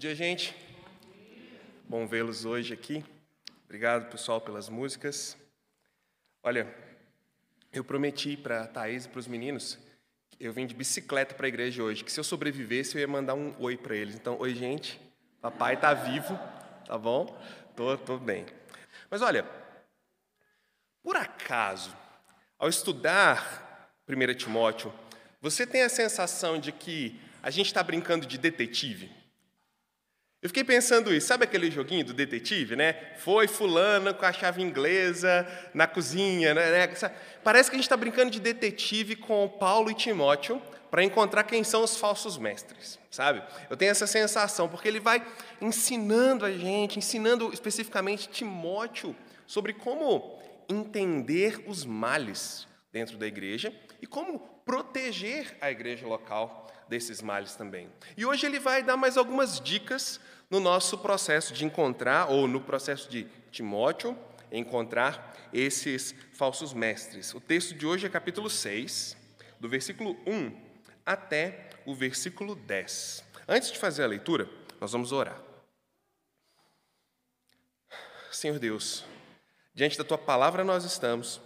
dia, gente. Bom vê-los hoje aqui. Obrigado, pessoal, pelas músicas. Olha, eu prometi para a Thaís e para os meninos, eu vim de bicicleta para a igreja hoje, que se eu sobrevivesse eu ia mandar um oi para eles. Então, oi, gente. Papai está vivo, tá bom? Tô, tô bem. Mas olha, por acaso, ao estudar 1 Timóteo, você tem a sensação de que a gente está brincando de detetive? Eu fiquei pensando isso, sabe aquele joguinho do detetive, né? Foi fulano com a chave inglesa na cozinha, né? Parece que a gente está brincando de detetive com Paulo e Timóteo para encontrar quem são os falsos mestres, sabe? Eu tenho essa sensação, porque ele vai ensinando a gente, ensinando especificamente Timóteo sobre como entender os males dentro da igreja e como proteger a igreja local desses males também. E hoje ele vai dar mais algumas dicas no nosso processo de encontrar, ou no processo de Timóteo, encontrar esses falsos mestres. O texto de hoje é capítulo 6, do versículo 1 até o versículo 10. Antes de fazer a leitura, nós vamos orar. Senhor Deus, diante da tua palavra nós estamos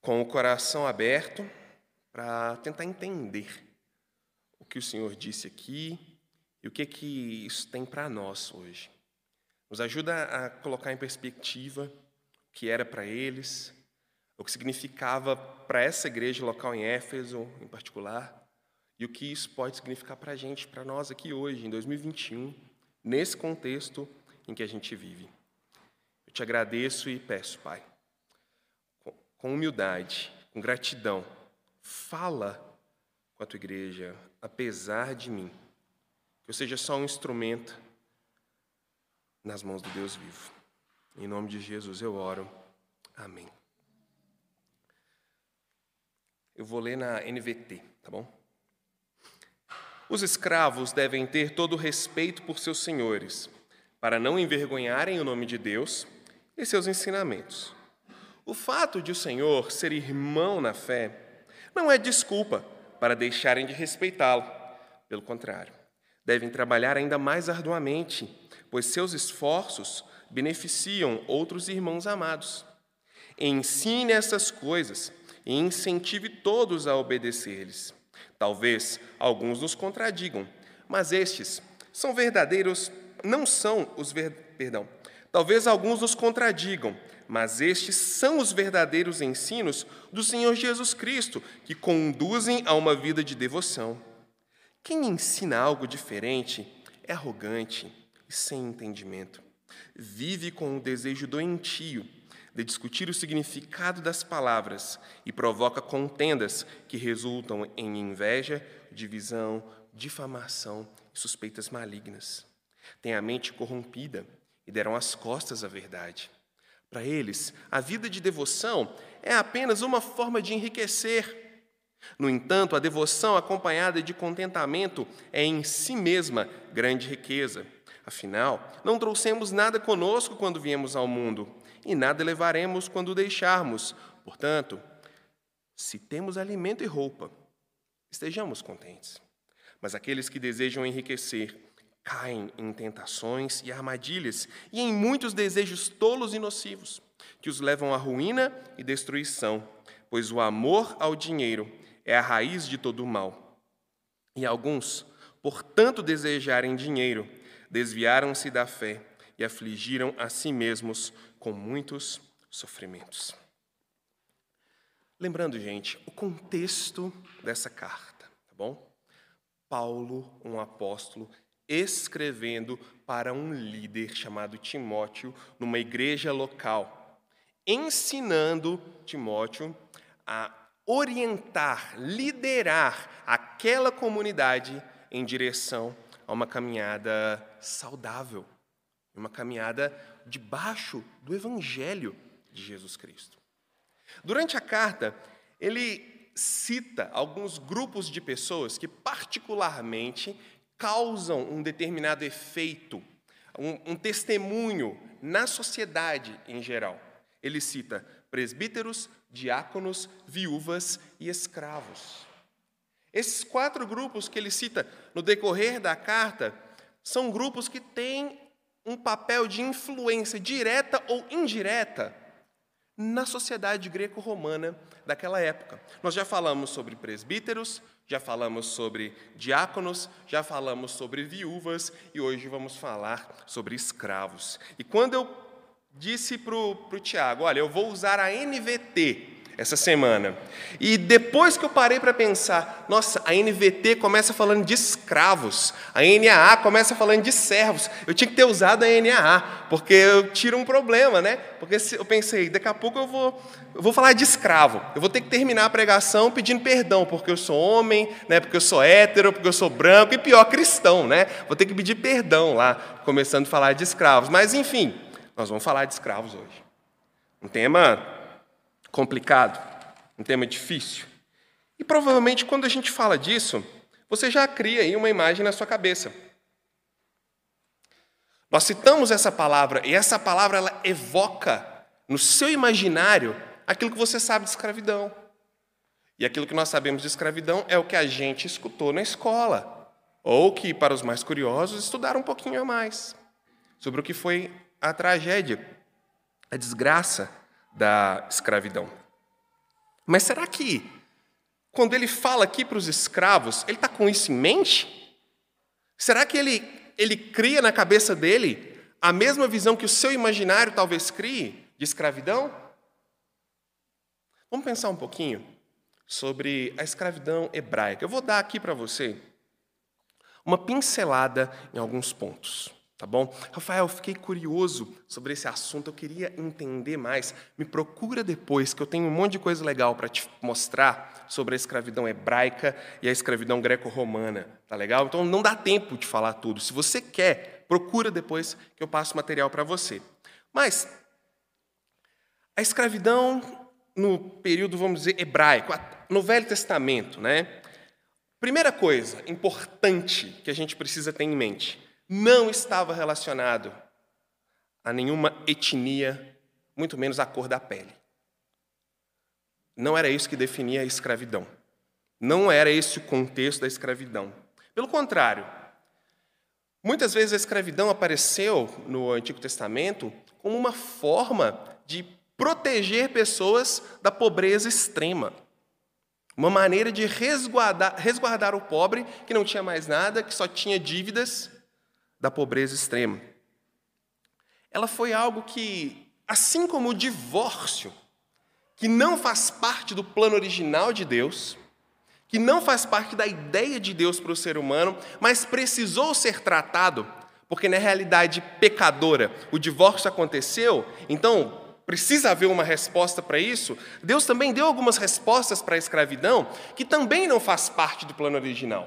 com o coração aberto para tentar entender o que o Senhor disse aqui e o que que isso tem para nós hoje. Nos ajuda a colocar em perspectiva o que era para eles, o que significava para essa igreja local em Éfeso, em particular, e o que isso pode significar para a gente, para nós aqui hoje, em 2021, nesse contexto em que a gente vive. Eu te agradeço e peço, Pai, com humildade, com gratidão, fala com a tua igreja, apesar de mim. Que eu seja só um instrumento nas mãos do Deus vivo. Em nome de Jesus eu oro. Amém. Eu vou ler na NVT, tá bom? Os escravos devem ter todo o respeito por seus senhores, para não envergonharem o nome de Deus e seus ensinamentos. O fato de o Senhor ser irmão na fé não é desculpa para deixarem de respeitá-lo. Pelo contrário, devem trabalhar ainda mais arduamente, pois seus esforços beneficiam outros irmãos amados. Ensine essas coisas e incentive todos a obedecer-lhes. Talvez alguns nos contradigam, mas estes são verdadeiros, não são os ver, perdão. Talvez alguns nos contradigam, mas estes são os verdadeiros ensinos do Senhor Jesus Cristo, que conduzem a uma vida de devoção. Quem ensina algo diferente é arrogante e sem entendimento. Vive com o desejo doentio de discutir o significado das palavras e provoca contendas que resultam em inveja, divisão, difamação e suspeitas malignas. Tem a mente corrompida e deram as costas à verdade. Para eles, a vida de devoção é apenas uma forma de enriquecer. No entanto, a devoção acompanhada de contentamento é em si mesma grande riqueza. Afinal, não trouxemos nada conosco quando viemos ao mundo, e nada levaremos quando o deixarmos. Portanto, se temos alimento e roupa, estejamos contentes. Mas aqueles que desejam enriquecer caem em tentações e armadilhas e em muitos desejos tolos e nocivos, que os levam à ruína e destruição, pois o amor ao dinheiro é a raiz de todo o mal. E alguns, por tanto desejarem dinheiro, desviaram-se da fé e afligiram a si mesmos com muitos sofrimentos. Lembrando, gente, o contexto dessa carta, tá bom? Paulo, um apóstolo, escrevendo para um líder chamado Timóteo numa igreja local, ensinando Timóteo a orientar, liderar aquela comunidade em direção a uma caminhada saudável, uma caminhada debaixo do evangelho de Jesus Cristo. Durante a carta, ele cita alguns grupos de pessoas que particularmente causam um determinado efeito, um, um testemunho na sociedade em geral. Ele cita presbíteros, diáconos, viúvas e escravos. Esses quatro grupos que ele cita no decorrer da carta são grupos que têm um papel de influência direta ou indireta na sociedade greco-romana daquela época. Nós já falamos sobre presbíteros, já falamos sobre diáconos, já falamos sobre viúvas e hoje vamos falar sobre escravos. E quando eu disse para o Tiago: Olha, eu vou usar a NVT essa semana. E depois que eu parei para pensar, nossa, a NVT começa falando de escravos, a NAA começa falando de servos. Eu tinha que ter usado a NAA, porque eu tiro um problema, né? Porque eu pensei, daqui a pouco eu vou, eu vou falar de escravo. Eu vou ter que terminar a pregação pedindo perdão, porque eu sou homem, né? Porque eu sou hétero, porque eu sou branco e pior, cristão, né? Vou ter que pedir perdão lá, começando a falar de escravos. Mas enfim, nós vamos falar de escravos hoje. Um tema complicado, um tema difícil. E provavelmente quando a gente fala disso, você já cria aí uma imagem na sua cabeça. Nós citamos essa palavra e essa palavra ela evoca no seu imaginário aquilo que você sabe de escravidão. E aquilo que nós sabemos de escravidão é o que a gente escutou na escola, ou que, para os mais curiosos, estudaram um pouquinho a mais sobre o que foi a tragédia, a desgraça da escravidão. Mas será que, quando ele fala aqui para os escravos, ele está com isso em mente? Será que ele, ele cria na cabeça dele a mesma visão que o seu imaginário talvez crie de escravidão? Vamos pensar um pouquinho sobre a escravidão hebraica. Eu vou dar aqui para você uma pincelada em alguns pontos. Tá bom? Rafael, fiquei curioso sobre esse assunto, eu queria entender mais. Me procura depois, que eu tenho um monte de coisa legal para te mostrar sobre a escravidão hebraica e a escravidão greco-romana. Tá legal? Então não dá tempo de falar tudo. Se você quer, procura depois que eu passo material para você. Mas a escravidão no período, vamos dizer, hebraico, no Velho Testamento, né? Primeira coisa importante que a gente precisa ter em mente não estava relacionado a nenhuma etnia, muito menos a cor da pele. Não era isso que definia a escravidão. Não era esse o contexto da escravidão. Pelo contrário, muitas vezes a escravidão apareceu no Antigo Testamento como uma forma de proteger pessoas da pobreza extrema. Uma maneira de resguardar, resguardar o pobre que não tinha mais nada, que só tinha dívidas da pobreza extrema. Ela foi algo que, assim como o divórcio, que não faz parte do plano original de Deus, que não faz parte da ideia de Deus para o ser humano, mas precisou ser tratado, porque na realidade pecadora o divórcio aconteceu, então precisa haver uma resposta para isso. Deus também deu algumas respostas para a escravidão, que também não faz parte do plano original.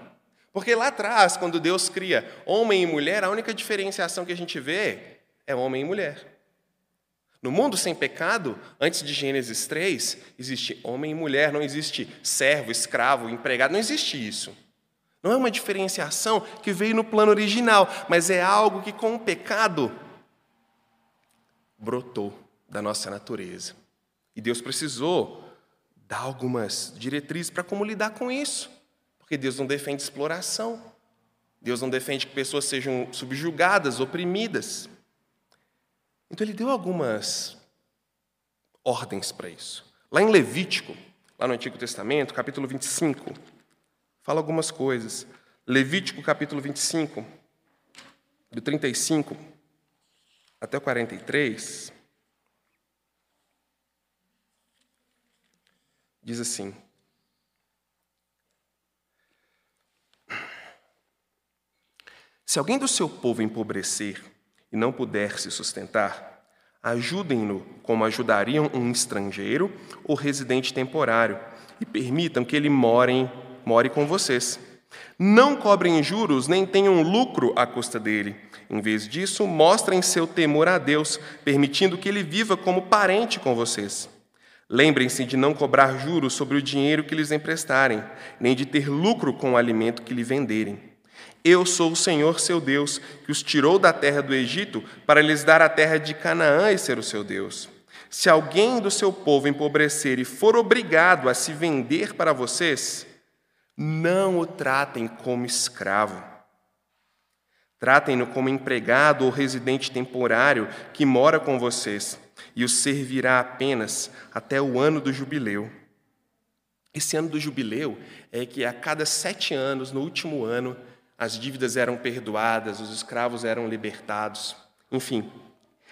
Porque lá atrás, quando Deus cria homem e mulher, a única diferenciação que a gente vê é homem e mulher. No mundo sem pecado, antes de Gênesis 3, existe homem e mulher, não existe servo, escravo, empregado, não existe isso. Não é uma diferenciação que veio no plano original, mas é algo que com o pecado brotou da nossa natureza. E Deus precisou dar algumas diretrizes para como lidar com isso. Porque Deus não defende exploração. Deus não defende que pessoas sejam subjugadas, oprimidas. Então ele deu algumas ordens para isso. Lá em Levítico, lá no Antigo Testamento, capítulo 25, fala algumas coisas. Levítico, capítulo 25, do 35 até o 43, diz assim: Se alguém do seu povo empobrecer e não puder se sustentar, ajudem-no como ajudariam um estrangeiro ou residente temporário e permitam que ele more, more com vocês. Não cobrem juros nem tenham lucro à custa dele. Em vez disso, mostrem seu temor a Deus, permitindo que ele viva como parente com vocês. Lembrem-se de não cobrar juros sobre o dinheiro que lhes emprestarem, nem de ter lucro com o alimento que lhe venderem. Eu sou o Senhor seu Deus, que os tirou da terra do Egito para lhes dar a terra de Canaã e ser o seu Deus. Se alguém do seu povo empobrecer e for obrigado a se vender para vocês, não o tratem como escravo. Tratem-no como empregado ou residente temporário que mora com vocês e os servirá apenas até o ano do jubileu. Esse ano do jubileu é que a cada sete anos, no último ano, as dívidas eram perdoadas, os escravos eram libertados, enfim.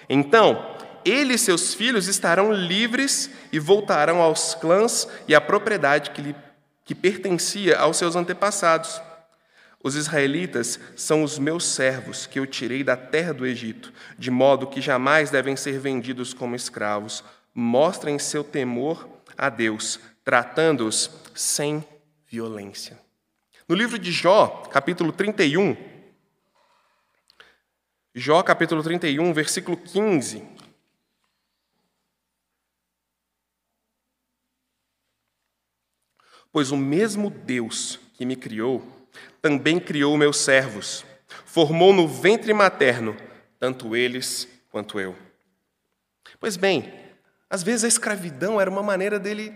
Então, ele e seus filhos estarão livres e voltarão aos clãs e à propriedade que, lhe, que pertencia aos seus antepassados. Os israelitas são os meus servos que eu tirei da terra do Egito, de modo que jamais devem ser vendidos como escravos. Mostrem seu temor a Deus, tratando-os sem violência. No livro de Jó, capítulo 31, Jó, capítulo 31, versículo 15. Pois o mesmo Deus que me criou também criou meus servos, formou no ventre materno, tanto eles quanto eu. Pois bem, às vezes a escravidão era uma maneira dele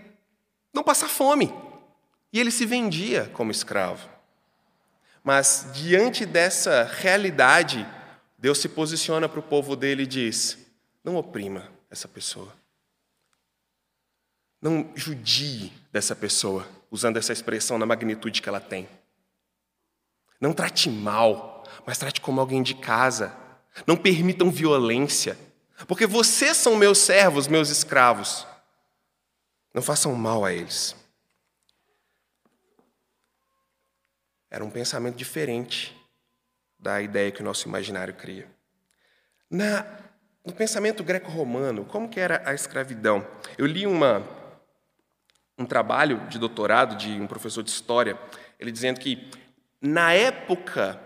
não passar fome, e ele se vendia como escravo. Mas diante dessa realidade, Deus se posiciona para o povo dele e diz: não oprima essa pessoa. Não judie dessa pessoa, usando essa expressão na magnitude que ela tem. Não trate mal, mas trate como alguém de casa. Não permitam violência, porque vocês são meus servos, meus escravos. Não façam mal a eles. Era um pensamento diferente da ideia que o nosso imaginário cria. Na, no pensamento greco-romano, como que era a escravidão? Eu li uma, um trabalho de doutorado de um professor de história, ele dizendo que na época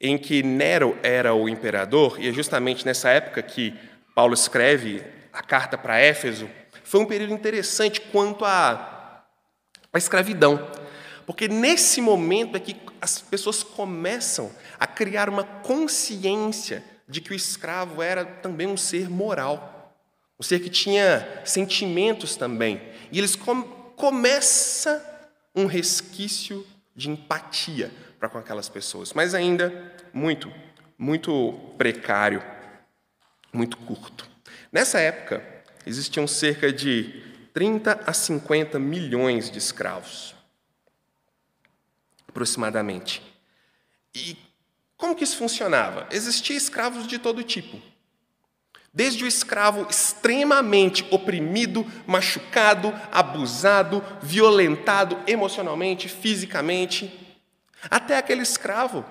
em que Nero era o imperador, e é justamente nessa época que Paulo escreve a carta para Éfeso, foi um período interessante quanto à, à escravidão. Porque nesse momento é que as pessoas começam a criar uma consciência de que o escravo era também um ser moral, um ser que tinha sentimentos também. E eles com, começa um resquício de empatia para com aquelas pessoas, mas ainda muito, muito precário, muito curto. Nessa época, existiam cerca de 30 a 50 milhões de escravos, aproximadamente. E como que isso funcionava? Existiam escravos de todo tipo. Desde o escravo extremamente oprimido, machucado, abusado, violentado emocionalmente, fisicamente, até aquele escravo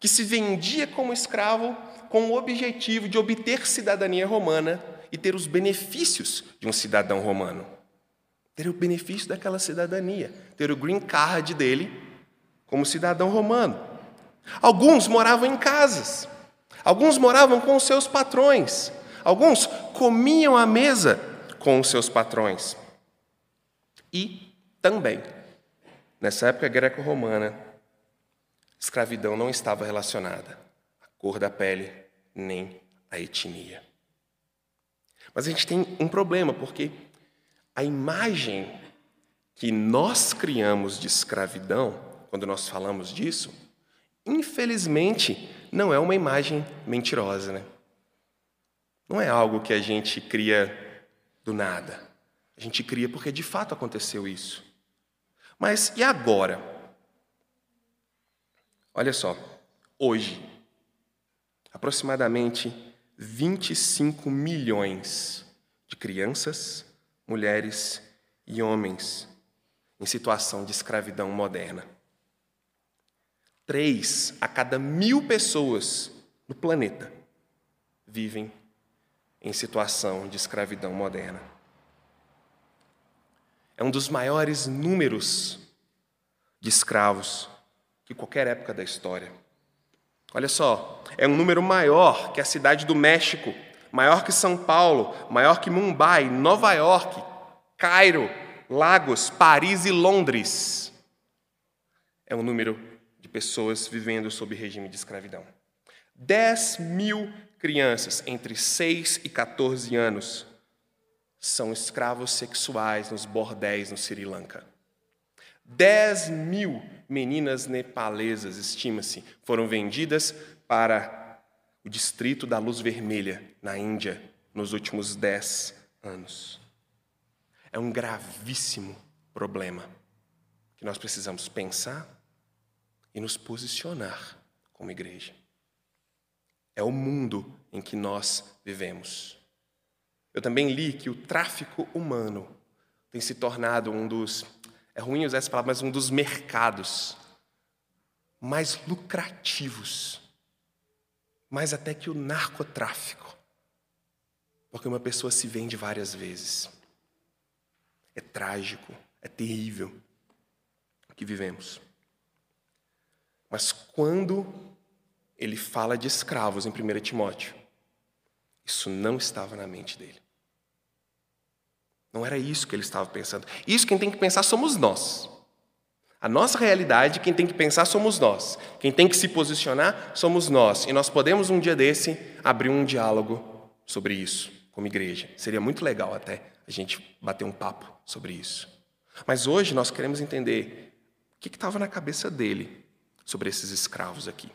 que se vendia como escravo com o objetivo de obter cidadania romana e ter os benefícios de um cidadão romano. Ter o benefício daquela cidadania, ter o green card dele como cidadão romano. Alguns moravam em casas, alguns moravam com os seus patrões, alguns comiam à mesa com os seus patrões. E também, nessa época greco-romana, escravidão não estava relacionada à cor da pele nem à etnia. Mas a gente tem um problema, porque a imagem que nós criamos de escravidão, quando nós falamos disso, infelizmente não é uma imagem mentirosa, né? Não é algo que a gente cria do nada. A gente cria porque de fato aconteceu isso. Mas e agora? Olha só, hoje, aproximadamente 25 milhões de crianças, mulheres e homens em situação de escravidão moderna. Três a cada mil pessoas no planeta vivem em situação de escravidão moderna. É um dos maiores números de escravos que qualquer época da história. Olha só, é um número maior que a cidade do México, maior que São Paulo, maior que Mumbai, Nova York, Cairo, Lagos, Paris e Londres. É um número pessoas vivendo sob regime de escravidão. 10 mil crianças entre 6 e 14 anos são escravos sexuais nos bordéis no Sri Lanka. 10 mil meninas nepalesas, estima-se, foram vendidas para o distrito da luz vermelha na Índia nos últimos dez anos. É um gravíssimo problema que nós precisamos pensar e nos posicionar como igreja. É o mundo em que nós vivemos. Eu também li que o tráfico humano tem se tornado um dos, é ruim usar essa palavra, mas um dos mercados mais lucrativos, mais até que o narcotráfico, porque uma pessoa se vende várias vezes. É trágico, é terrível o que vivemos. Mas quando ele fala de escravos em 1 Timóteo, isso não estava na mente dele. Não era isso que ele estava pensando. Isso quem tem que pensar somos nós. A nossa realidade, quem tem que pensar somos nós. Quem tem que se posicionar somos nós. E nós podemos um dia desse abrir um diálogo sobre isso como igreja. Seria muito legal até a gente bater um papo sobre isso. Mas hoje nós queremos entender o que estava na cabeça dele sobre esses escravos aqui.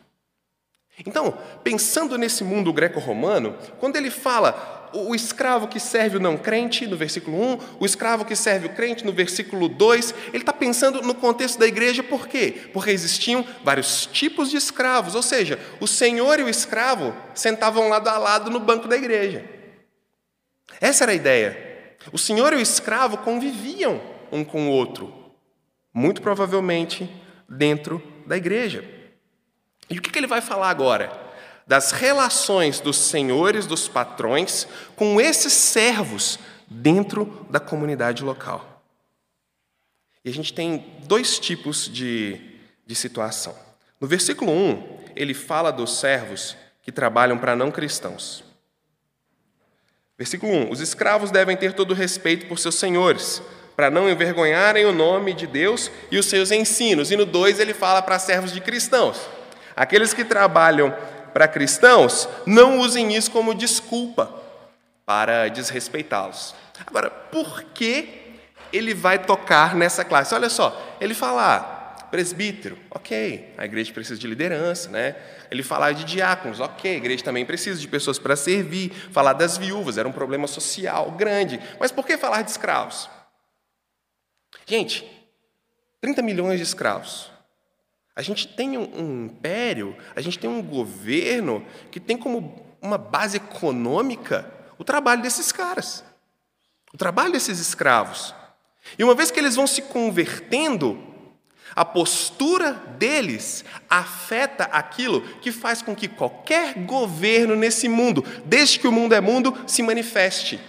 Então, pensando nesse mundo greco-romano, quando ele fala o escravo que serve o não crente, no versículo 1, o escravo que serve o crente, no versículo 2, ele está pensando no contexto da igreja, por quê? Porque existiam vários tipos de escravos, ou seja, o senhor e o escravo sentavam lado a lado no banco da igreja. Essa era a ideia. O senhor e o escravo conviviam um com o outro, muito provavelmente dentro da igreja. E o que ele vai falar agora? das relações dos senhores, dos patrões, com esses servos dentro da comunidade local. E a gente tem dois tipos de, de situação. No versículo 1, ele fala dos servos que trabalham para não cristãos. Versículo 1: Os escravos devem ter todo respeito por seus senhores, para não envergonharem o nome de Deus e os seus ensinos. E no 2 ele fala para servos de cristãos. Aqueles que trabalham para cristãos, não usem isso como desculpa para desrespeitá-los. Agora, por que ele vai tocar nessa classe? Olha só, ele fala, ah, presbítero, ok, a igreja precisa de liderança, né? Ele fala de diáconos, ok, a igreja também precisa de pessoas para servir. Falar das viúvas, era um problema social grande. Mas por que falar de escravos? Gente, 30 milhões de escravos. A gente tem um, império, a gente tem um governo que tem como uma base econômica o trabalho desses caras, o trabalho desses escravos. E uma vez que eles vão se convertendo, a postura deles afeta aquilo que faz com que qualquer governo nesse mundo, desde que o mundo é mundo, se manifeste.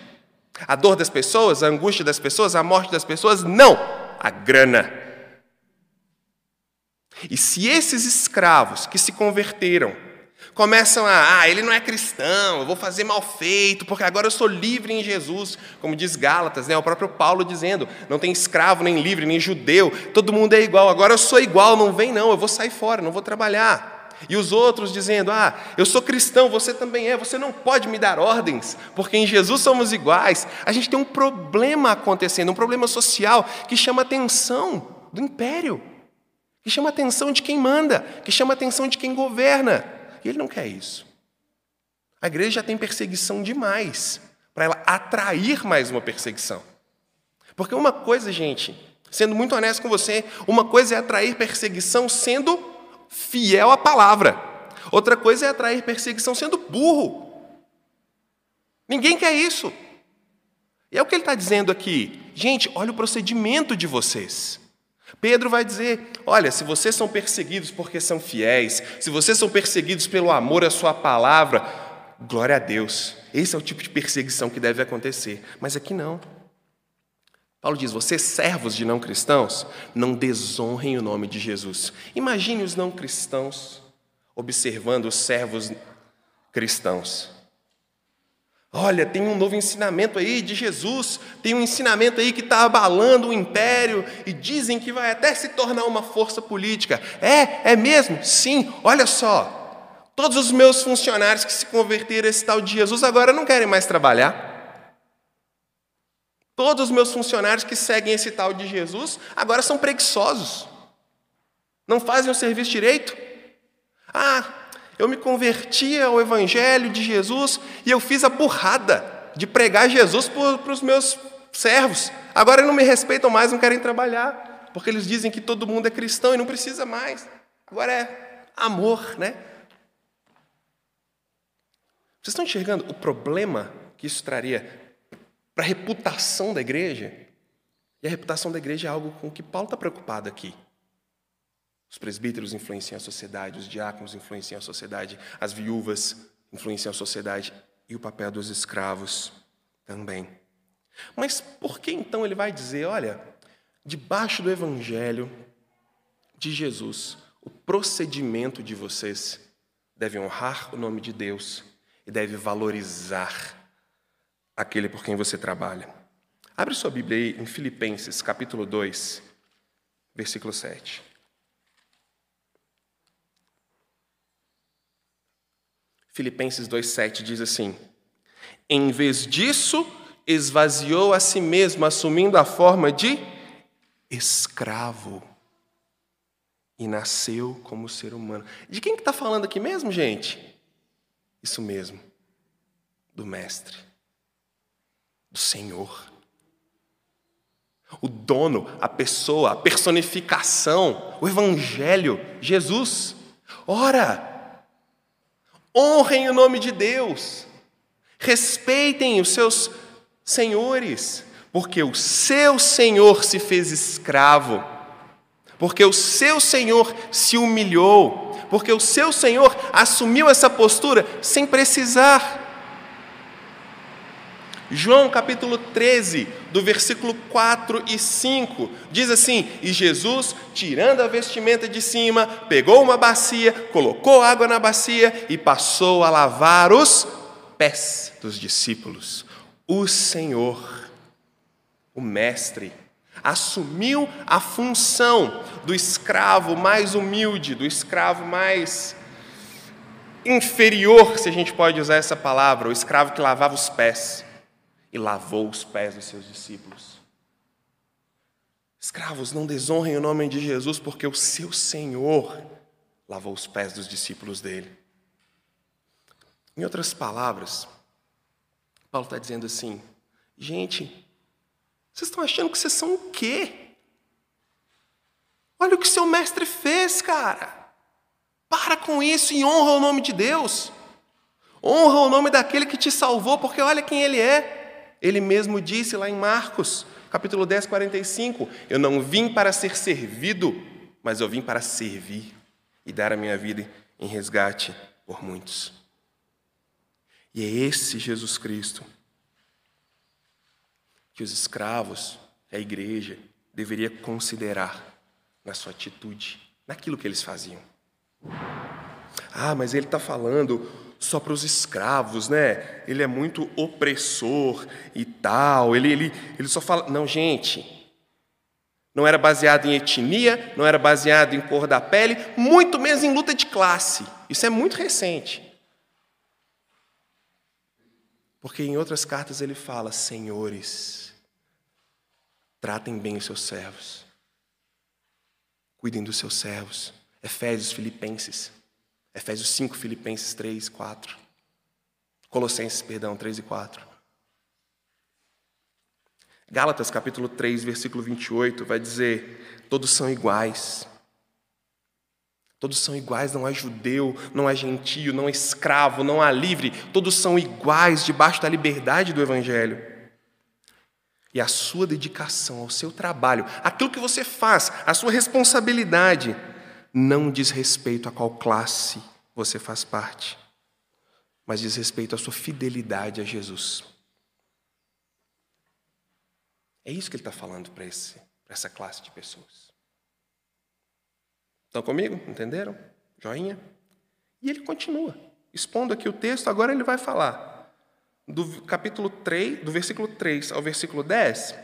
A dor das pessoas, a angústia das pessoas, a morte das pessoas, não, a grana. E se esses escravos que se converteram começam a, ah, ele não é cristão, eu vou fazer mal feito, porque agora eu sou livre em Jesus, como diz Gálatas, né? o próprio Paulo dizendo: não tem escravo, nem livre, nem judeu, todo mundo é igual, agora eu sou igual, não vem não, eu vou sair fora, não vou trabalhar. E os outros dizendo: Ah, eu sou cristão, você também é, você não pode me dar ordens, porque em Jesus somos iguais. A gente tem um problema acontecendo, um problema social que chama a atenção do império que chama a atenção de quem manda, que chama a atenção de quem governa. E ele não quer isso. A igreja já tem perseguição demais para ela atrair mais uma perseguição. Porque uma coisa, gente, sendo muito honesto com você, uma coisa é atrair perseguição sendo fiel à palavra. Outra coisa é atrair perseguição sendo burro. Ninguém quer isso. E é o que ele está dizendo aqui. Gente, olha o procedimento de vocês. Pedro vai dizer: olha, se vocês são perseguidos porque são fiéis, se vocês são perseguidos pelo amor à Sua palavra, glória a Deus. Esse é o tipo de perseguição que deve acontecer. Mas aqui não. Paulo diz: vocês, servos de não cristãos, não desonrem o nome de Jesus. Imagine os não cristãos observando os servos cristãos. Olha, tem um novo ensinamento aí de Jesus, tem um ensinamento aí que está abalando o império e dizem que vai até se tornar uma força política. É, é mesmo? Sim, olha só. Todos os meus funcionários que se converteram a esse tal de Jesus agora não querem mais trabalhar. Todos os meus funcionários que seguem esse tal de Jesus agora são preguiçosos. Não fazem o serviço direito. Ah, Eu me converti ao Evangelho de Jesus e eu fiz a burrada de pregar Jesus para os meus servos. Agora eles não me respeitam mais, não querem trabalhar, porque eles dizem que todo mundo é cristão e não precisa mais. Agora é amor, né? Vocês estão enxergando o problema que isso traria para a reputação da igreja? E a reputação da igreja é algo com que Paulo está preocupado aqui. Os presbíteros influenciam a sociedade, os diáconos influenciam a sociedade, as viúvas influenciam a sociedade e o papel dos escravos também. Mas por que então ele vai dizer, olha, debaixo do evangelho de Jesus, o procedimento de vocês deve honrar o nome de Deus e deve valorizar aquele por quem você trabalha. Abre sua Bíblia aí em Filipenses, capítulo 2, versículo 7. Filipenses 2,7 diz assim: Em vez disso, esvaziou a si mesmo, assumindo a forma de escravo. E nasceu como ser humano. De quem que está falando aqui mesmo, gente? Isso mesmo, do Mestre, do Senhor. O dono, a pessoa, a personificação, o Evangelho, Jesus. Ora, honrem o nome de Deus, respeitem os seus senhores, porque o seu Senhor se fez escravo, porque o seu Senhor se humilhou, porque o seu Senhor assumiu essa postura sem precisar. João capítulo 13, do versículo 4 e 5, diz assim: E Jesus, tirando a vestimenta de cima, pegou uma bacia, colocou água na bacia e passou a lavar os pés dos discípulos. O Senhor, o Mestre, assumiu a função do escravo mais humilde, do escravo mais inferior, se a gente pode usar essa palavra, o escravo que lavava os pés e lavou os pés dos seus discípulos. Escravos, não desonrem o nome de Jesus, porque o seu Senhor lavou os pés dos discípulos dele. Em outras palavras, Paulo está dizendo assim: gente, vocês estão achando que vocês são o quê? Olha o que seu mestre fez, cara. Para com isso e honra o nome de Deus. Honra o nome daquele que te salvou, porque olha quem ele é. Ele mesmo disse lá em Marcos, capítulo 10, 45: Eu não vim para ser servido, mas eu vim para servir e dar a minha vida em resgate por muitos. E é esse Jesus Cristo que os escravos, a igreja, deveria considerar na sua atitude, naquilo que eles faziam. Ah, mas ele está falando só para os escravos, né? Ele é muito opressor e tal. Ele, ele, ele só fala. Não, gente. Não era baseado em etnia, não era baseado em cor da pele, muito menos em luta de classe. Isso é muito recente. Porque em outras cartas ele fala: Senhores, tratem bem os seus servos, cuidem dos seus servos. Efésios, Filipenses. Efésios 5, Filipenses 3, 4. Colossenses, perdão, 3 e 4. Gálatas capítulo 3, versículo 28, vai dizer: todos são iguais. Todos são iguais, não há judeu, não há gentio, não há escravo, não há livre, todos são iguais debaixo da liberdade do Evangelho. E a sua dedicação ao seu trabalho, aquilo que você faz, a sua responsabilidade, não diz respeito a qual classe você faz parte, mas diz respeito à sua fidelidade a Jesus. É isso que ele está falando para essa classe de pessoas. Estão comigo? Entenderam? Joinha? E ele continua, expondo aqui o texto, agora ele vai falar. Do capítulo 3, do versículo 3 ao versículo 10,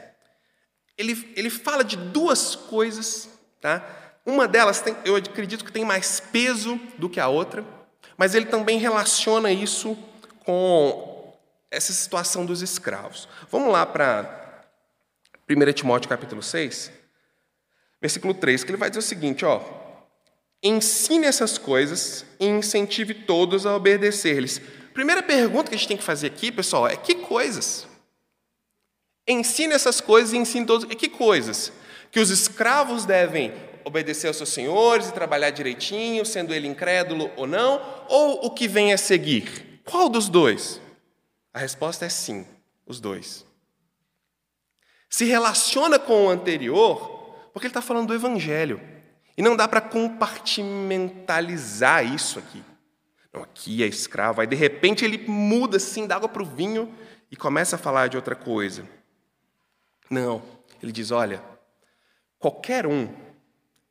ele, ele fala de duas coisas, tá? Uma delas, tem, eu acredito que tem mais peso do que a outra, mas ele também relaciona isso com essa situação dos escravos. Vamos lá para 1 Timóteo capítulo 6, versículo 3, que ele vai dizer o seguinte, ó, ensine essas coisas e incentive todos a obedecer-lhes. Primeira pergunta que a gente tem que fazer aqui, pessoal, é que coisas? Ensine essas coisas e ensine todos. E que coisas? Que os escravos devem obedecer aos seus senhores e trabalhar direitinho, sendo ele incrédulo ou não, ou o que vem a seguir? Qual dos dois? A resposta é sim, os dois. Se relaciona com o anterior, porque ele está falando do evangelho. E não dá para compartimentalizar isso aqui. Não, aqui é escravo. Aí, de repente, ele muda assim da água para o vinho e começa a falar de outra coisa. Não. Ele diz: olha, qualquer um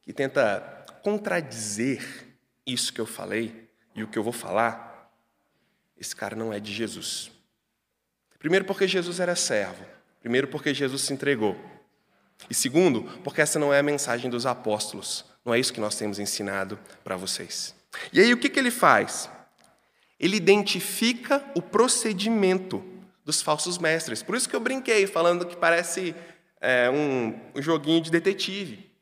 que tenta contradizer isso que eu falei e o que eu vou falar, esse cara não é de Jesus. Primeiro, porque Jesus era servo. Primeiro, porque Jesus se entregou. E segundo, porque essa não é a mensagem dos apóstolos. Não é isso que nós temos ensinado para vocês. E aí o que, que ele faz? Ele identifica o procedimento dos falsos mestres. Por isso que eu brinquei, falando que parece é, um, um joguinho de detetive.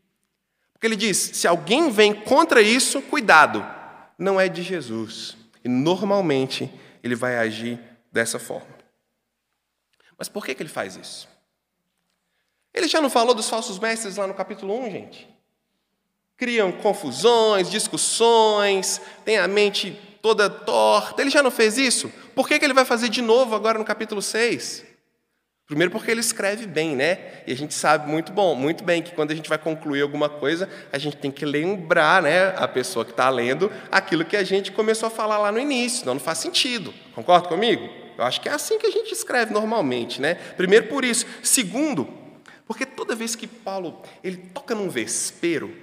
Porque ele diz: se alguém vem contra isso, cuidado, não é de Jesus. E normalmente ele vai agir dessa forma. Mas por que, que ele faz isso? Ele já não falou dos falsos mestres lá no capítulo 1, gente? criam confusões, discussões, tem a mente toda torta. Ele já não fez isso? Por que, que ele vai fazer de novo agora no capítulo 6? Primeiro porque ele escreve bem, né? E a gente sabe muito bom, muito bem que quando a gente vai concluir alguma coisa, a gente tem que lembrar, né, a pessoa que está lendo aquilo que a gente começou a falar lá no início, senão não faz sentido. Concorda comigo? Eu acho que é assim que a gente escreve normalmente, né? Primeiro por isso. Segundo, porque toda vez que Paulo ele toca num vespeiro,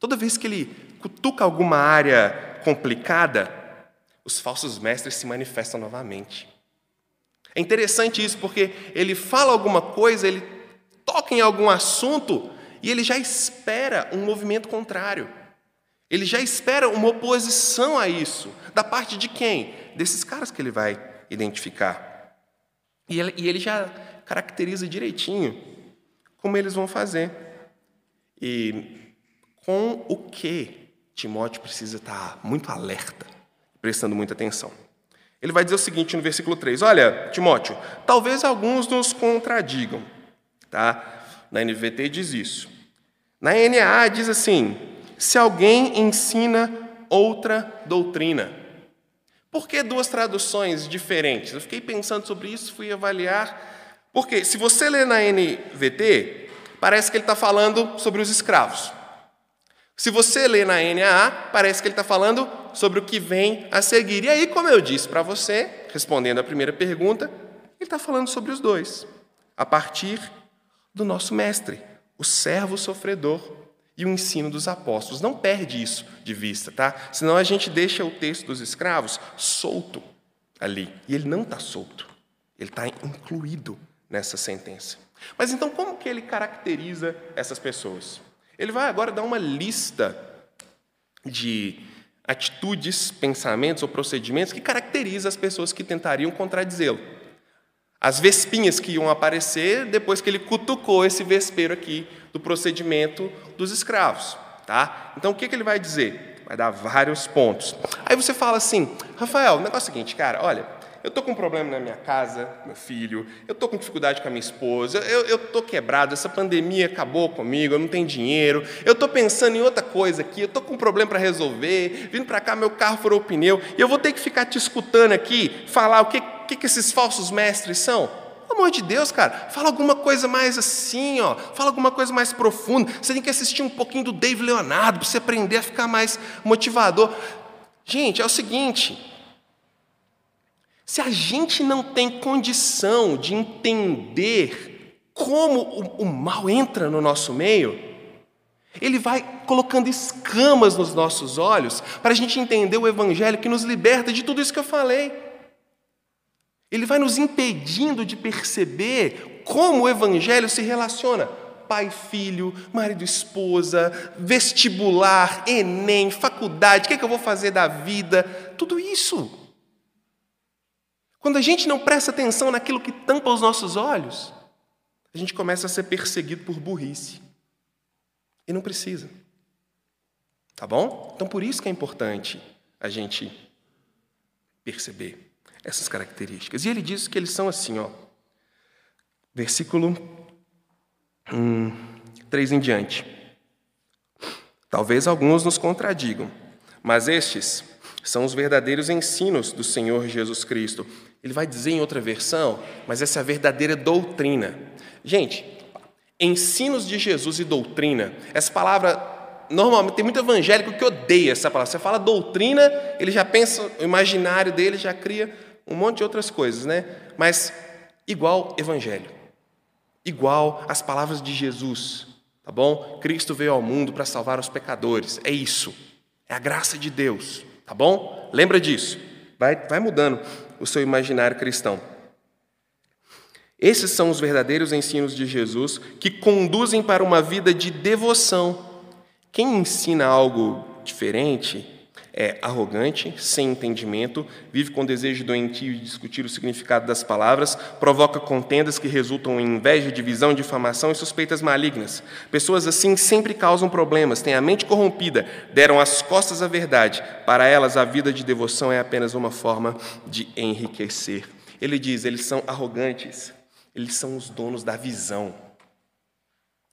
Toda vez que ele cutuca alguma área complicada, os falsos mestres se manifestam novamente. É interessante isso porque ele fala alguma coisa, ele toca em algum assunto e ele já espera um movimento contrário. Ele já espera uma oposição a isso. Da parte de quem? Desses caras que ele vai identificar. E ele, já caracteriza direitinho como eles vão fazer. E com o que Timóteo precisa estar muito alerta, prestando muita atenção. Ele vai dizer o seguinte no versículo 3: Olha, Timóteo, talvez alguns nos contradigam. Tá? Na NVT diz isso. Na NAA diz assim: se alguém ensina outra doutrina. Por que duas traduções diferentes? Eu fiquei pensando sobre isso, fui avaliar. Porque se você ler na NVT, parece que ele está falando sobre os escravos. Se você lê na NAA, parece que ele está falando sobre o que vem a seguir. E aí, como eu disse para você, respondendo à primeira pergunta, ele está falando sobre os dois, a partir do nosso mestre, o servo sofredor e o ensino dos apóstolos. Não perde isso de vista, tá? Senão a gente deixa o texto dos escravos solto ali. E ele não está solto, ele está incluído nessa sentença. Mas então, como que ele caracteriza essas pessoas? Ele vai agora dar uma lista de atitudes, pensamentos ou procedimentos que caracterizam as pessoas que tentariam contradizê-lo. As vespinhas que iam aparecer depois que ele cutucou esse vespeiro aqui do procedimento dos escravos. Tá? Então, o que, que ele vai dizer? Vai dar vários pontos. Aí você fala assim, Rafael, o negócio é o seguinte, cara, olha, eu estou com um problema na minha casa, meu filho, eu estou com dificuldade com a minha esposa, eu estou quebrado, essa pandemia acabou comigo, eu não tenho dinheiro, eu estou pensando em outra coisa aqui, eu estou com um problema para resolver, vindo para cá, meu carro furou o pneu, e eu vou ter que ficar te escutando aqui, falar o que, que, que esses falsos mestres são. Pelo amor de Deus, cara, fala alguma coisa mais assim, ó, fala alguma coisa mais profunda. Você tem que assistir um pouquinho do Dave Leonardo para você aprender a ficar mais motivador. Gente, é o seguinte, se a gente não tem condição de entender como o, o mal entra no nosso meio, ele vai colocando escamas nos nossos olhos para a gente entender o Evangelho que nos liberta de tudo isso que eu falei. Ele vai nos impedindo de perceber como o Evangelho se relaciona. Pai, filho, marido, esposa, vestibular, Enem, faculdade, o que, é que eu vou fazer da vida? Tudo isso. Quando a gente não presta atenção naquilo que tampa os nossos olhos, a gente começa a ser perseguido por burrice. E não precisa. Tá bom? Então por isso que é importante a gente perceber essas características. E ele diz que eles são assim, ó. Versículo hum, 3 em diante. Talvez alguns nos contradigam, mas estes são os verdadeiros ensinos do Senhor Jesus Cristo. Ele vai dizer em outra versão, mas essa é a verdadeira doutrina. Gente, ensinos de Jesus e doutrina, essa palavra normalmente tem muito evangélico que odeia essa palavra. Você fala doutrina, ele já pensa, o imaginário dele já cria um monte de outras coisas, né? Mas igual evangelho, igual as palavras de Jesus, tá bom? Cristo veio ao mundo para salvar os pecadores, é isso, é a graça de Deus, tá bom? Lembra disso, vai, vai mudando o seu imaginário cristão. Esses são os verdadeiros ensinos de Jesus que conduzem para uma vida de devoção quem ensina algo diferente é arrogante, sem entendimento, vive com desejo doentio de discutir o significado das palavras, provoca contendas que resultam em inveja, divisão, difamação e suspeitas malignas. Pessoas assim sempre causam problemas, têm a mente corrompida, deram as costas à verdade. Para elas, a vida de devoção é apenas uma forma de enriquecer. Ele diz: eles são arrogantes, eles são os donos da visão.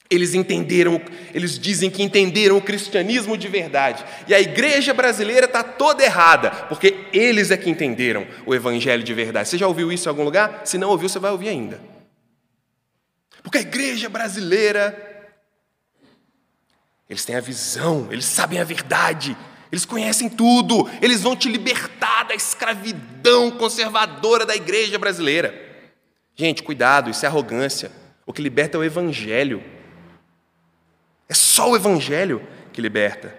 Eles entenderam, eles dizem que entenderam o cristianismo de verdade. E a igreja brasileira está toda errada, porque eles é que entenderam o evangelho de verdade. Você já ouviu isso em algum lugar? Se não ouviu, você vai ouvir ainda. Porque a igreja brasileira, eles têm a visão, eles sabem a verdade, eles conhecem tudo, eles vão te libertar da escravidão conservadora da igreja brasileira. Gente, cuidado, isso é arrogância. O que liberta é o evangelho. Só o Evangelho que liberta.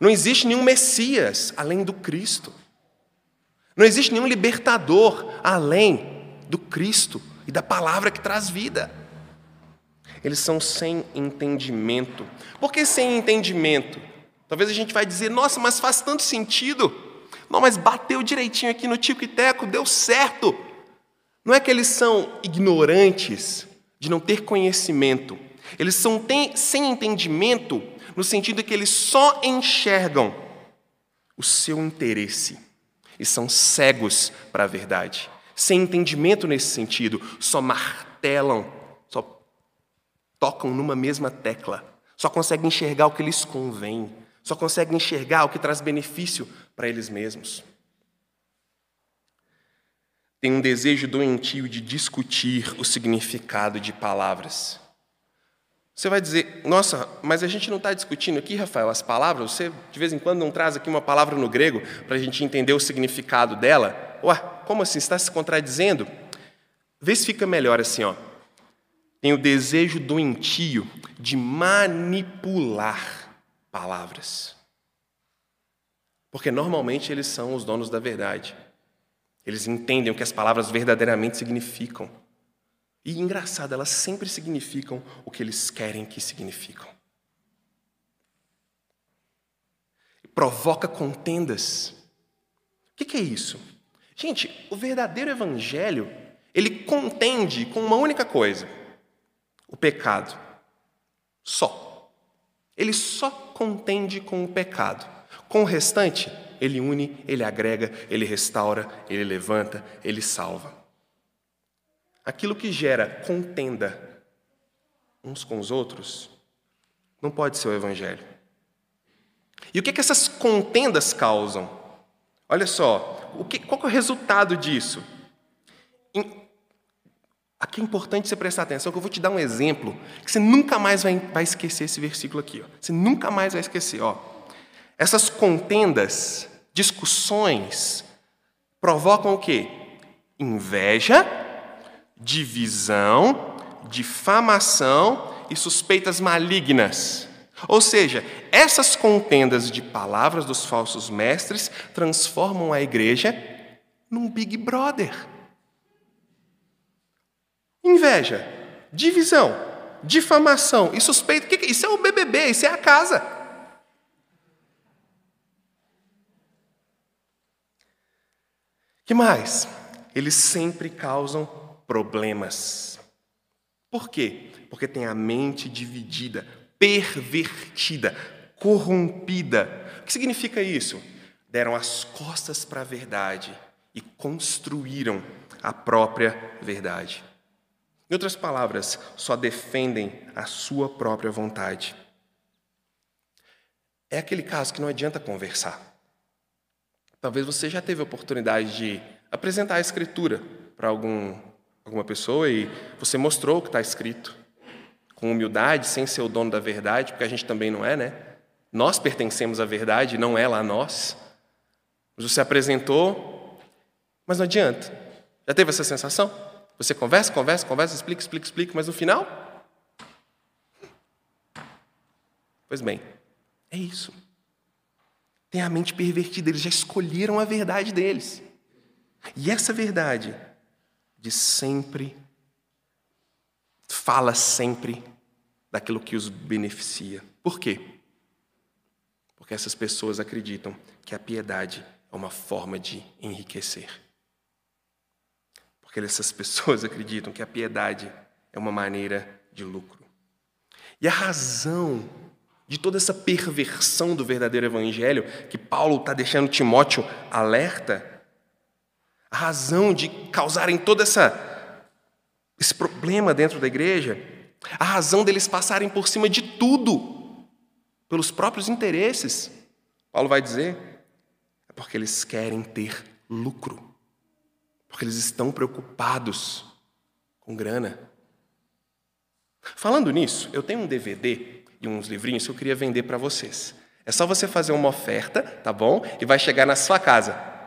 Não existe nenhum Messias além do Cristo. Não existe nenhum libertador além do Cristo e da palavra que traz vida. Eles são sem entendimento. Por que sem entendimento? Talvez a gente vai dizer, nossa, mas faz tanto sentido. Não, mas bateu direitinho aqui no tico e teco, deu certo. Não é que eles são ignorantes de não ter conhecimento, eles são sem entendimento no sentido que eles só enxergam o seu interesse e são cegos para a verdade. Sem entendimento nesse sentido, só martelam, só tocam numa mesma tecla, só conseguem enxergar o que lhes convém, só conseguem enxergar o que traz benefício para eles mesmos. Tem um desejo doentio de discutir o significado de palavras. Você vai dizer, nossa, mas a gente não está discutindo aqui, Rafael, as palavras? Você de vez em quando não traz aqui uma palavra no grego para a gente entender o significado dela? Ué, como assim? Está se contradizendo? Vê se fica melhor assim, ó. Tem o desejo doentio de manipular palavras. Porque normalmente eles são os donos da verdade. Eles entendem o que as palavras verdadeiramente significam. E engraçado, elas sempre significam o que eles querem que significam. Provoca contendas. O que é isso? Gente, o verdadeiro evangelho, ele contende com uma única coisa: o pecado. Só. Ele só contende com o pecado. Com o restante, ele une, ele agrega, ele restaura, ele levanta, ele salva aquilo que gera contenda uns com os outros, não pode ser o Evangelho. E o que, que essas contendas causam? Olha só, o que, qual é o resultado disso? Aqui é importante você prestar atenção, que eu vou te dar um exemplo, que você nunca mais vai, vai esquecer esse versículo aqui. Ó. Você nunca mais vai esquecer. Ó. Essas contendas, discussões, provocam o quê? Inveja divisão, difamação e suspeitas malignas. Ou seja, essas contendas de palavras dos falsos mestres transformam a igreja num Big Brother. Inveja, divisão, difamação e suspeita. Isso é o BBB, isso é a casa. que mais? Eles sempre causam problemas. Por quê? Porque tem a mente dividida, pervertida, corrompida. O que significa isso? Deram as costas para a verdade e construíram a própria verdade. Em outras palavras, só defendem a sua própria vontade. É aquele caso que não adianta conversar. Talvez você já teve a oportunidade de apresentar a escritura para algum, alguma pessoa e você mostrou o que está escrito. Com humildade, sem ser o dono da verdade, porque a gente também não é, né? Nós pertencemos à verdade, não ela a nós. Mas você apresentou, mas não adianta. Já teve essa sensação? Você conversa, conversa, conversa, explica, explica, explica, mas no final. Pois bem, é isso. Tem a mente pervertida, eles já escolheram a verdade deles. E essa verdade de sempre fala sempre daquilo que os beneficia. Por quê? Porque essas pessoas acreditam que a piedade é uma forma de enriquecer. Porque essas pessoas acreditam que a piedade é uma maneira de lucro. E a razão de toda essa perversão do verdadeiro evangelho, que Paulo está deixando Timóteo alerta, a razão de causarem todo essa, esse problema dentro da igreja, a razão deles passarem por cima de tudo, pelos próprios interesses, Paulo vai dizer, é porque eles querem ter lucro, porque eles estão preocupados com grana. Falando nisso, eu tenho um DVD e uns livrinhos que eu queria vender para vocês. É só você fazer uma oferta, tá bom? E vai chegar na sua casa.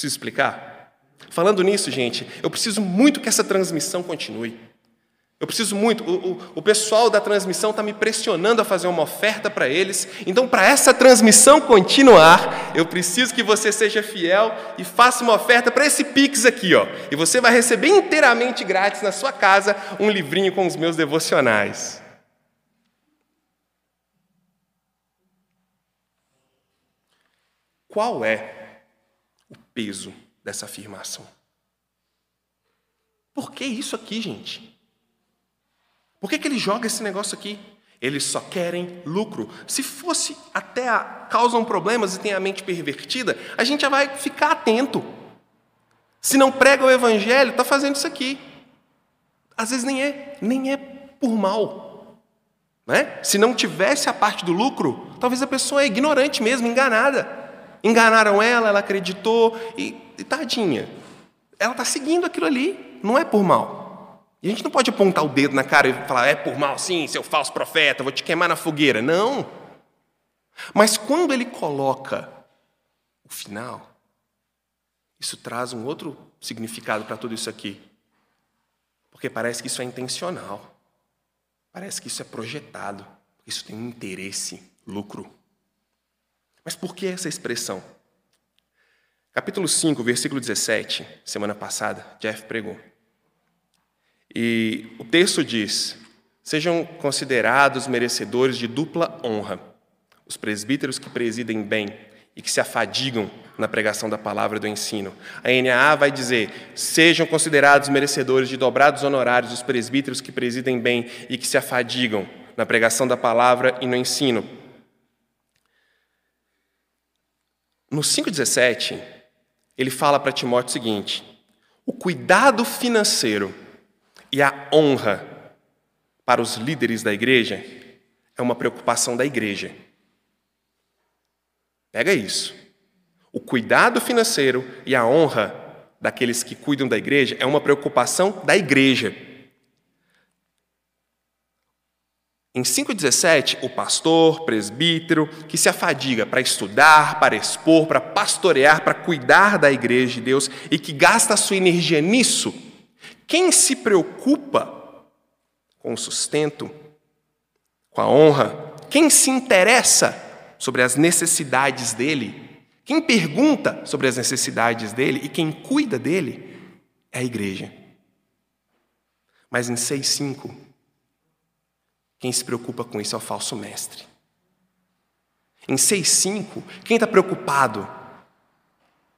Preciso explicar? Falando nisso, gente, eu preciso muito que essa transmissão continue. Eu preciso muito. O, o, o pessoal da transmissão está me pressionando a fazer uma oferta para eles. Então, para essa transmissão continuar, eu preciso que você seja fiel e faça uma oferta para esse Pix aqui, ó. E você vai receber inteiramente grátis na sua casa um livrinho com os meus devocionais. Qual é peso dessa afirmação? Por que isso aqui, gente? Por que, que ele joga esse negócio aqui? Eles só querem lucro. Se fosse até a, causam problemas e tem a mente pervertida, a gente já vai ficar atento. Se não prega o evangelho, está fazendo isso aqui. Às vezes nem é, nem é por mal. Né? Se não tivesse a parte do lucro, talvez a pessoa é ignorante mesmo, enganada. Enganaram ela, ela acreditou e, e tadinha. Ela está seguindo aquilo ali, não é por mal. E a gente não pode apontar o dedo na cara e falar, é por mal, sim, seu falso profeta, vou te queimar na fogueira. Não. Mas quando ele coloca o final, isso traz um outro significado para tudo isso aqui. Porque parece que isso é intencional. Parece que isso é projetado. Isso tem um interesse, lucro. Mas por que essa expressão? Capítulo 5, versículo 17, semana passada, Jeff pregou. E o texto diz: Sejam considerados merecedores de dupla honra os presbíteros que presidem bem e que se afadigam na pregação da palavra e do ensino. A NAA vai dizer: sejam considerados merecedores de dobrados honorários os presbíteros que presidem bem e que se afadigam na pregação da palavra e no ensino. No 5,17, ele fala para Timóteo o seguinte: o cuidado financeiro e a honra para os líderes da igreja é uma preocupação da igreja. Pega isso. O cuidado financeiro e a honra daqueles que cuidam da igreja é uma preocupação da igreja. Em 5,17, o pastor, presbítero, que se afadiga para estudar, para expor, para pastorear, para cuidar da igreja de Deus e que gasta a sua energia nisso, quem se preocupa com o sustento, com a honra, quem se interessa sobre as necessidades dele, quem pergunta sobre as necessidades dele e quem cuida dele é a igreja. Mas em 6,5, quem se preocupa com isso é o falso mestre. Em 6,5, quem está preocupado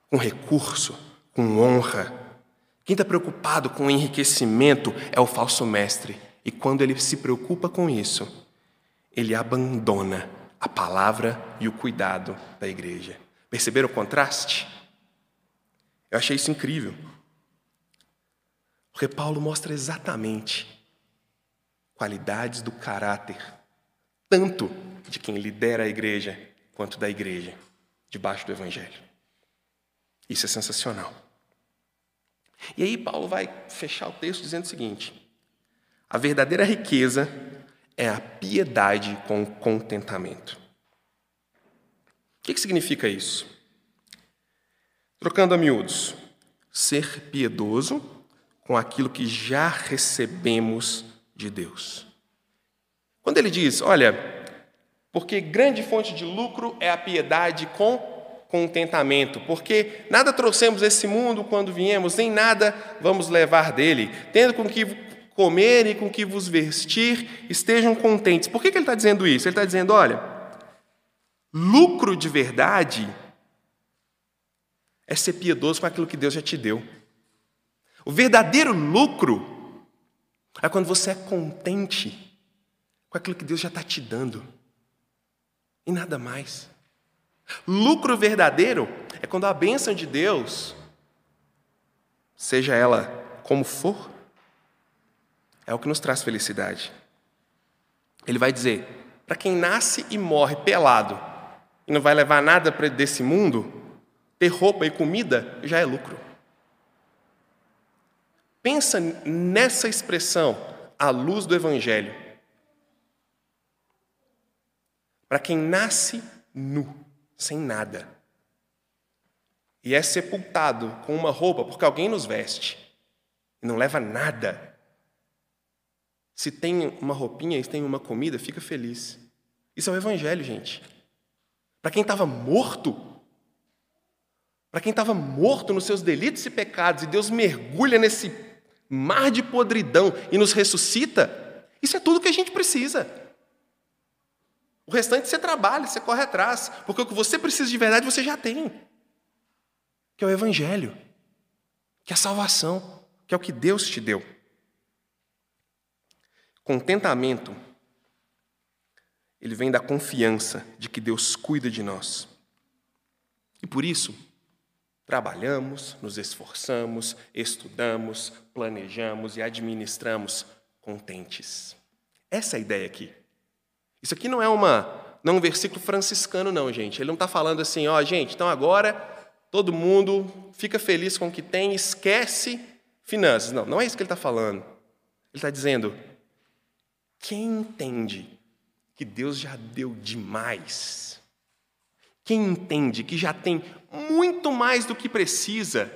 com recurso, com honra, quem está preocupado com enriquecimento é o falso mestre. E quando ele se preocupa com isso, ele abandona a palavra e o cuidado da igreja. Perceberam o contraste? Eu achei isso incrível. Porque Paulo mostra exatamente qualidades do caráter, tanto de quem lidera a igreja, quanto da igreja, debaixo do Evangelho. Isso é sensacional. E aí, Paulo vai fechar o texto dizendo o seguinte: a verdadeira riqueza é a piedade com contentamento. O que, que significa isso? Trocando a miúdos, ser piedoso com aquilo que já recebemos de Deus. Quando ele diz, olha, porque grande fonte de lucro é a piedade com contentamento, porque nada trouxemos esse mundo quando viemos, nem nada vamos levar dele, tendo com que comer e com que vos vestir, estejam contentes. Por que, que ele está dizendo isso? Ele está dizendo, olha, lucro de verdade é ser piedoso com aquilo que Deus já te deu. O verdadeiro lucro é quando você é contente com aquilo que Deus já está te dando. E nada mais. Lucro verdadeiro é quando a bênção de Deus, seja ela como for, é o que nos traz felicidade. Ele vai dizer: para quem nasce e morre pelado e não vai levar nada desse mundo, ter roupa e comida já é lucro. Pensa nessa expressão, à luz do Evangelho. Para quem nasce nu, sem nada, e é sepultado com uma roupa porque alguém nos veste, e não leva nada, se tem uma roupinha e tem uma comida, fica feliz. Isso é o Evangelho, gente. Para quem estava morto, para quem estava morto nos seus delitos e pecados, e Deus mergulha nesse mar de podridão e nos ressuscita, isso é tudo que a gente precisa. O restante você trabalha, você corre atrás, porque o que você precisa de verdade você já tem, que é o Evangelho, que é a salvação, que é o que Deus te deu. Contentamento, ele vem da confiança de que Deus cuida de nós. E por isso, Trabalhamos, nos esforçamos, estudamos, planejamos e administramos contentes. Essa é a ideia aqui. Isso aqui não é uma não é um versículo franciscano, não, gente. Ele não está falando assim, ó, gente, então agora todo mundo fica feliz com o que tem, esquece finanças. Não, não é isso que ele está falando. Ele está dizendo: quem entende que Deus já deu demais, quem entende que já tem muito mais do que precisa,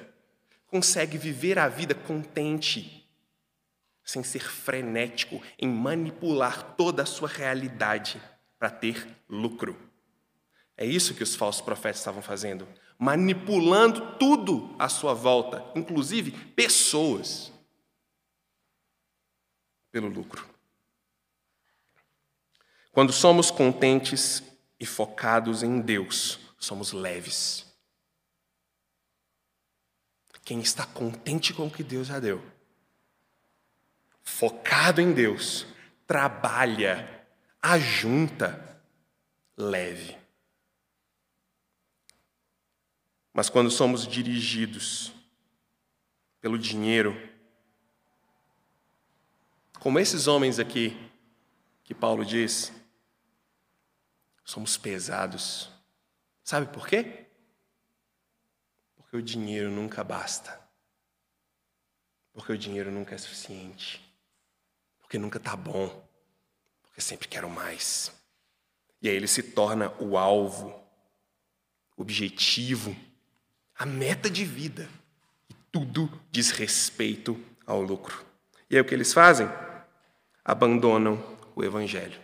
consegue viver a vida contente, sem ser frenético em manipular toda a sua realidade para ter lucro. É isso que os falsos profetas estavam fazendo, manipulando tudo à sua volta, inclusive pessoas, pelo lucro. Quando somos contentes e focados em Deus, somos leves. Quem está contente com o que Deus já deu, focado em Deus, trabalha, ajunta, leve. Mas quando somos dirigidos pelo dinheiro, como esses homens aqui, que Paulo diz, somos pesados. Sabe por quê? O dinheiro nunca basta. Porque o dinheiro nunca é suficiente. Porque nunca está bom. Porque sempre quero mais. E aí ele se torna o alvo, o objetivo, a meta de vida. E tudo diz respeito ao lucro. E aí o que eles fazem? Abandonam o evangelho.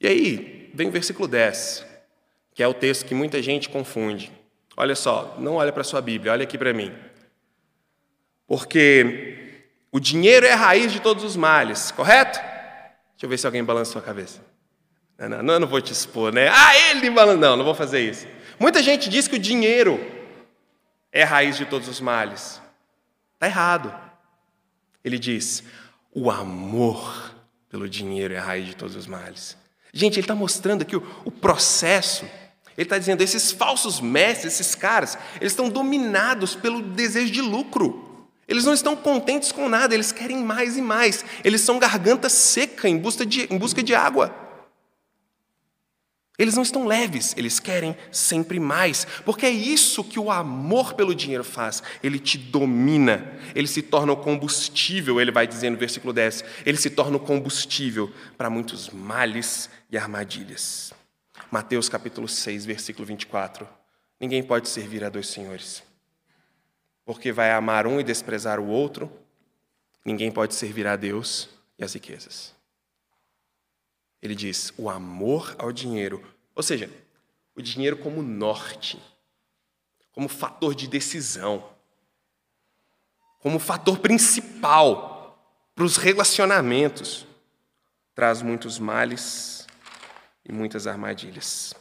E aí, vem o versículo 10 que é o texto que muita gente confunde. Olha só, não olha para a sua Bíblia, olha aqui para mim. Porque o dinheiro é a raiz de todos os males, correto? Deixa eu ver se alguém balança sua cabeça. Não, não, não, eu não vou te expor, né? Ah, ele balança. Não, não vou fazer isso. Muita gente diz que o dinheiro é a raiz de todos os males. Está errado. Ele diz: o amor pelo dinheiro é a raiz de todos os males. Gente, ele está mostrando aqui o, o processo. Ele está dizendo: esses falsos mestres, esses caras, eles estão dominados pelo desejo de lucro. Eles não estão contentes com nada, eles querem mais e mais. Eles são garganta seca em busca de, em busca de água. Eles não estão leves, eles querem sempre mais, porque é isso que o amor pelo dinheiro faz. Ele te domina, ele se torna o combustível, ele vai dizer no versículo 10, ele se torna o combustível para muitos males e armadilhas. Mateus capítulo 6, versículo 24. Ninguém pode servir a dois senhores, porque vai amar um e desprezar o outro. Ninguém pode servir a Deus e as riquezas. Ele diz: o amor ao dinheiro, ou seja, o dinheiro como norte, como fator de decisão, como fator principal para os relacionamentos, traz muitos males e muitas armadilhas.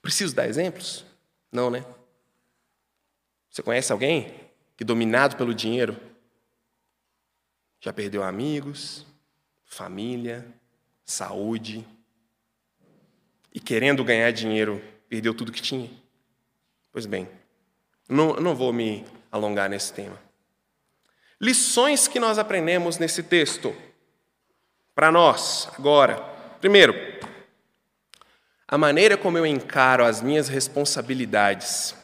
Preciso dar exemplos? Não, né? Você conhece alguém que, dominado pelo dinheiro, já perdeu amigos, família, saúde, e querendo ganhar dinheiro, perdeu tudo que tinha? Pois bem, não, não vou me alongar nesse tema. Lições que nós aprendemos nesse texto para nós agora. Primeiro, a maneira como eu encaro as minhas responsabilidades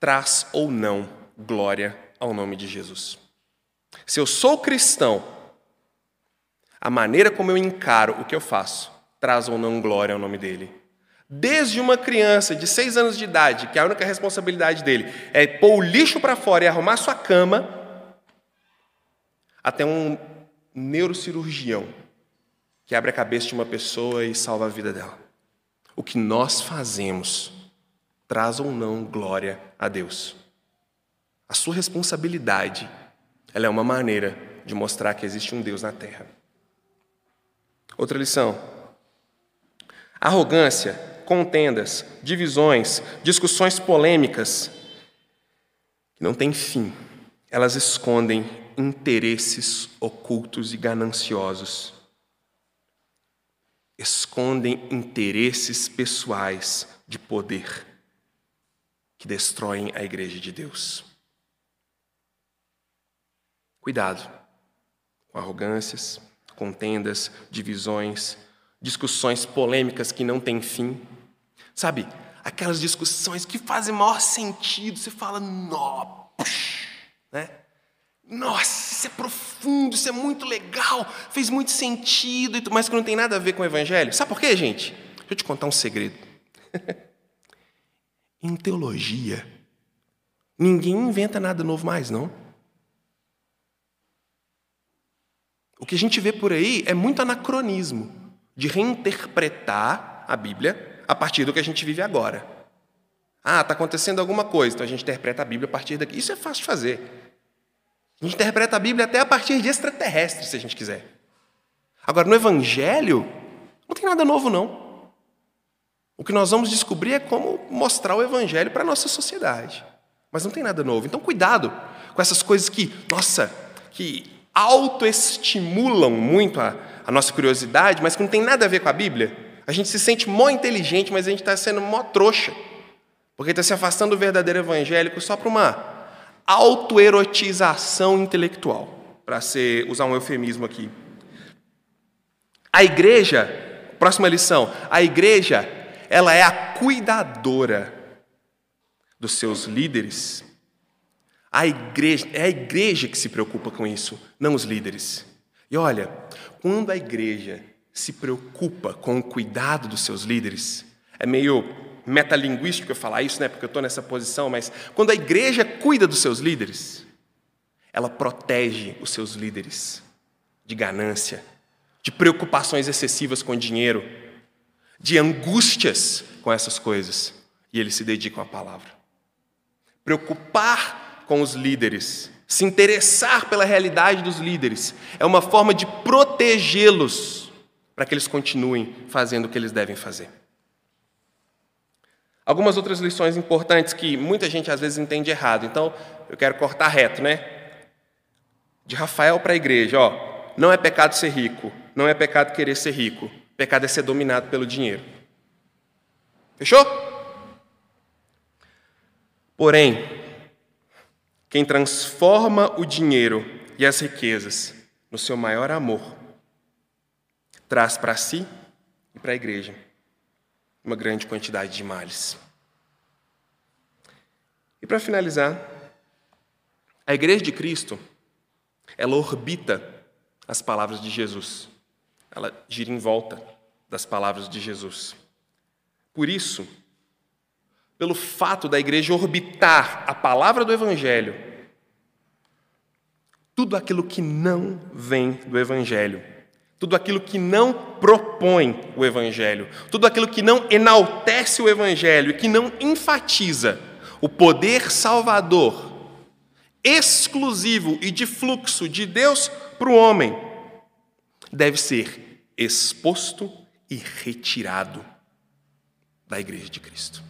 traz ou não glória ao nome de Jesus. Se eu sou cristão, a maneira como eu encaro o que eu faço traz ou não glória ao nome dele. Desde uma criança de seis anos de idade, que a única responsabilidade dele é pôr o lixo para fora e arrumar sua cama, até um neurocirurgião que abre a cabeça de uma pessoa e salva a vida dela. O que nós fazemos traz ou não glória a Deus. A sua responsabilidade, ela é uma maneira de mostrar que existe um Deus na terra. Outra lição. Arrogância, contendas, divisões, discussões polêmicas, que não têm fim. Elas escondem interesses ocultos e gananciosos. Escondem interesses pessoais de poder que destroem a igreja de Deus. Cuidado com arrogâncias, contendas, divisões, discussões polêmicas que não têm fim. Sabe, aquelas discussões que fazem maior sentido, você fala, nó, né? Nossa, isso é profundo, isso é muito legal, fez muito sentido, mas que não tem nada a ver com o Evangelho. Sabe por quê, gente? Deixa eu te contar um segredo. em teologia, ninguém inventa nada novo mais, não. O que a gente vê por aí é muito anacronismo de reinterpretar a Bíblia a partir do que a gente vive agora. Ah, está acontecendo alguma coisa, então a gente interpreta a Bíblia a partir daqui. Isso é fácil de fazer. A gente interpreta a Bíblia até a partir de extraterrestres, se a gente quiser. Agora, no Evangelho, não tem nada novo, não. O que nós vamos descobrir é como mostrar o Evangelho para a nossa sociedade. Mas não tem nada novo. Então, cuidado com essas coisas que, nossa, que autoestimulam muito a, a nossa curiosidade, mas que não tem nada a ver com a Bíblia. A gente se sente mó inteligente, mas a gente está sendo mó trouxa. Porque está se afastando do verdadeiro evangélico só para uma autoerotização intelectual, para usar um eufemismo aqui. A igreja, próxima lição, a igreja, ela é a cuidadora dos seus líderes a igreja, é a igreja que se preocupa com isso, não os líderes. E olha, quando a igreja se preocupa com o cuidado dos seus líderes, é meio metalinguístico eu falar isso, né, porque eu estou nessa posição, mas quando a igreja cuida dos seus líderes, ela protege os seus líderes de ganância, de preocupações excessivas com dinheiro, de angústias com essas coisas, e eles se dedicam à palavra. Preocupar com os líderes, se interessar pela realidade dos líderes, é uma forma de protegê-los para que eles continuem fazendo o que eles devem fazer. Algumas outras lições importantes que muita gente às vezes entende errado, então eu quero cortar reto, né? de Rafael para a igreja, ó, não é pecado ser rico, não é pecado querer ser rico, pecado é ser dominado pelo dinheiro. Fechou? Porém, quem transforma o dinheiro e as riquezas no seu maior amor, traz para si e para a igreja uma grande quantidade de males. E para finalizar, a igreja de Cristo, ela orbita as palavras de Jesus. Ela gira em volta das palavras de Jesus. Por isso, pelo fato da igreja orbitar a palavra do evangelho, tudo aquilo que não vem do evangelho tudo aquilo que não propõe o Evangelho, tudo aquilo que não enaltece o Evangelho e que não enfatiza o poder salvador exclusivo e de fluxo de Deus para o homem, deve ser exposto e retirado da Igreja de Cristo.